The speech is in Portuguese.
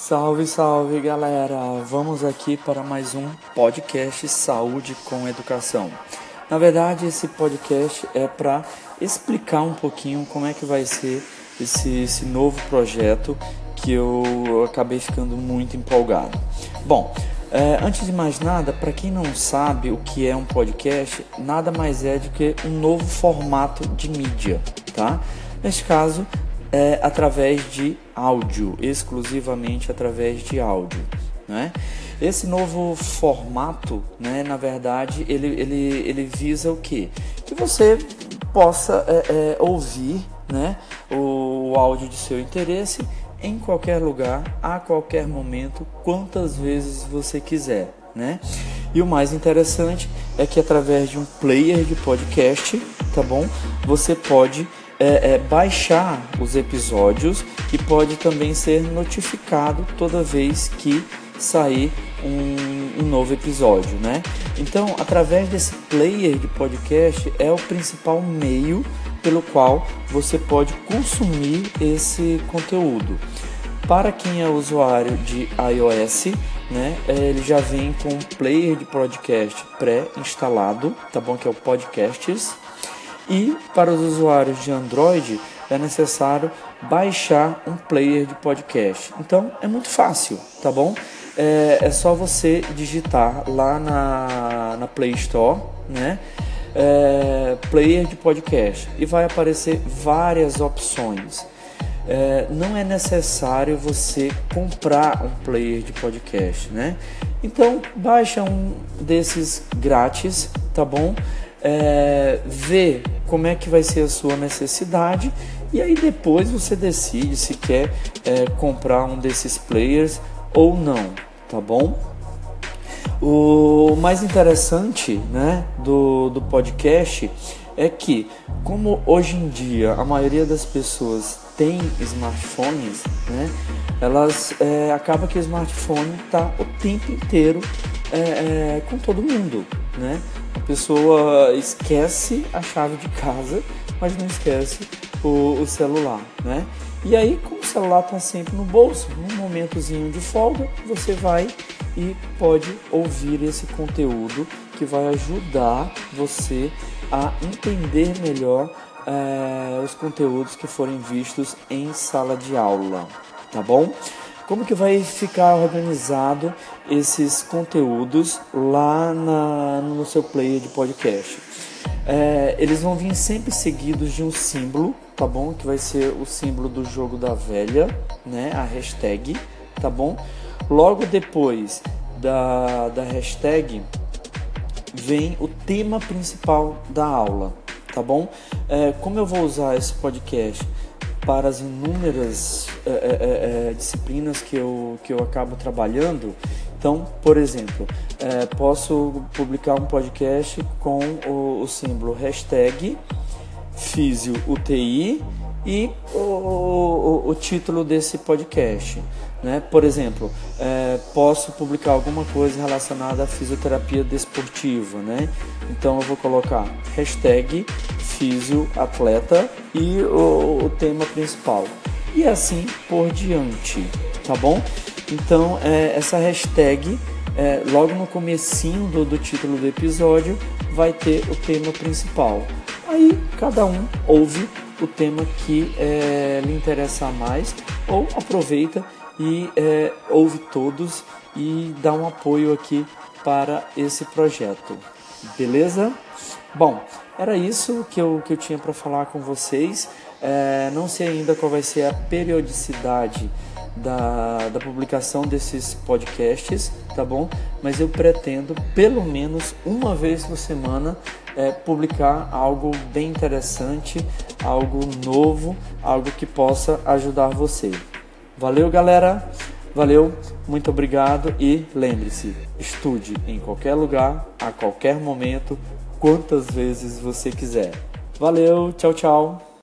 Salve, salve galera! Vamos aqui para mais um podcast Saúde com Educação. Na verdade, esse podcast é para explicar um pouquinho como é que vai ser esse, esse novo projeto que eu acabei ficando muito empolgado. Bom, é, antes de mais nada, para quem não sabe o que é um podcast, nada mais é do que um novo formato de mídia, tá? Neste caso, é através de áudio, exclusivamente através de áudio, né? Esse novo formato, né, na verdade, ele, ele, ele visa o quê? Que você possa é, é, ouvir né, o, o áudio de seu interesse em qualquer lugar, a qualquer momento, quantas vezes você quiser, né? E o mais interessante é que através de um player de podcast, tá bom? Você pode é, é, baixar os episódios e pode também ser notificado toda vez que sair um, um, novo episódio, né? Então, através desse player de podcast é o principal meio pelo qual você pode consumir esse conteúdo. Para quem é usuário de iOS, né, é, ele já vem com um player de podcast pré-instalado, tá bom? Que é o Podcasts. E para os usuários de Android é necessário baixar um player de podcast. Então é muito fácil, tá bom? É, é só você digitar lá na, na Play Store, né? É, player de podcast e vai aparecer várias opções. É, não é necessário você comprar um player de podcast, né? Então baixa um desses grátis, tá bom? É, vê como é que vai ser a sua necessidade e aí depois você decide se quer é, comprar um desses players ou não, tá bom? O mais interessante né, do, do podcast é que, como hoje em dia a maioria das pessoas tem smartphones, né, elas é, acaba que o smartphone está o tempo inteiro é, é, com todo mundo, né? A pessoa esquece a chave de casa, mas não esquece o, o celular, né? E aí, como o celular está sempre no bolso, num momentozinho de folga, você vai e pode ouvir esse conteúdo que vai ajudar você a entender melhor é, os conteúdos que forem vistos em sala de aula, tá bom? Como que vai ficar organizado esses conteúdos lá na, no seu player de podcast? É, eles vão vir sempre seguidos de um símbolo, tá bom? Que vai ser o símbolo do jogo da velha, né? A hashtag, tá bom? Logo depois da, da hashtag vem o tema principal da aula, tá bom? É, como eu vou usar esse podcast para as inúmeras é, é, disciplinas que eu, que eu acabo trabalhando, então, por exemplo, posso publicar um podcast com o, o símbolo hashtag FisioUTI e o, o, o, título desse podcast. Né? Por exemplo, é, posso publicar alguma coisa relacionada à fisioterapia desportiva. Né? Então eu vou colocar hashtag fisioatleta e o, o tema principal. E assim por diante, tá bom? Então, é, essa hashtag, é, logo no comecinho do, do título do episódio, vai ter o tema principal. Aí, cada um ouve o tema que é, lhe interessa mais ou aproveita e é, ouve todos e dá um apoio aqui para esse projeto. Beleza? Bom, era isso que eu, que eu tinha para falar com vocês. É, não sei ainda qual vai ser a periodicidade da, da publicação desses podcasts, tá bom? Mas eu pretendo, pelo menos uma vez por semana, é, publicar algo bem interessante, algo novo, algo que possa ajudar você. Valeu, galera! Valeu, muito obrigado e lembre-se: estude em qualquer lugar, a qualquer momento, quantas vezes você quiser. Valeu, tchau, tchau!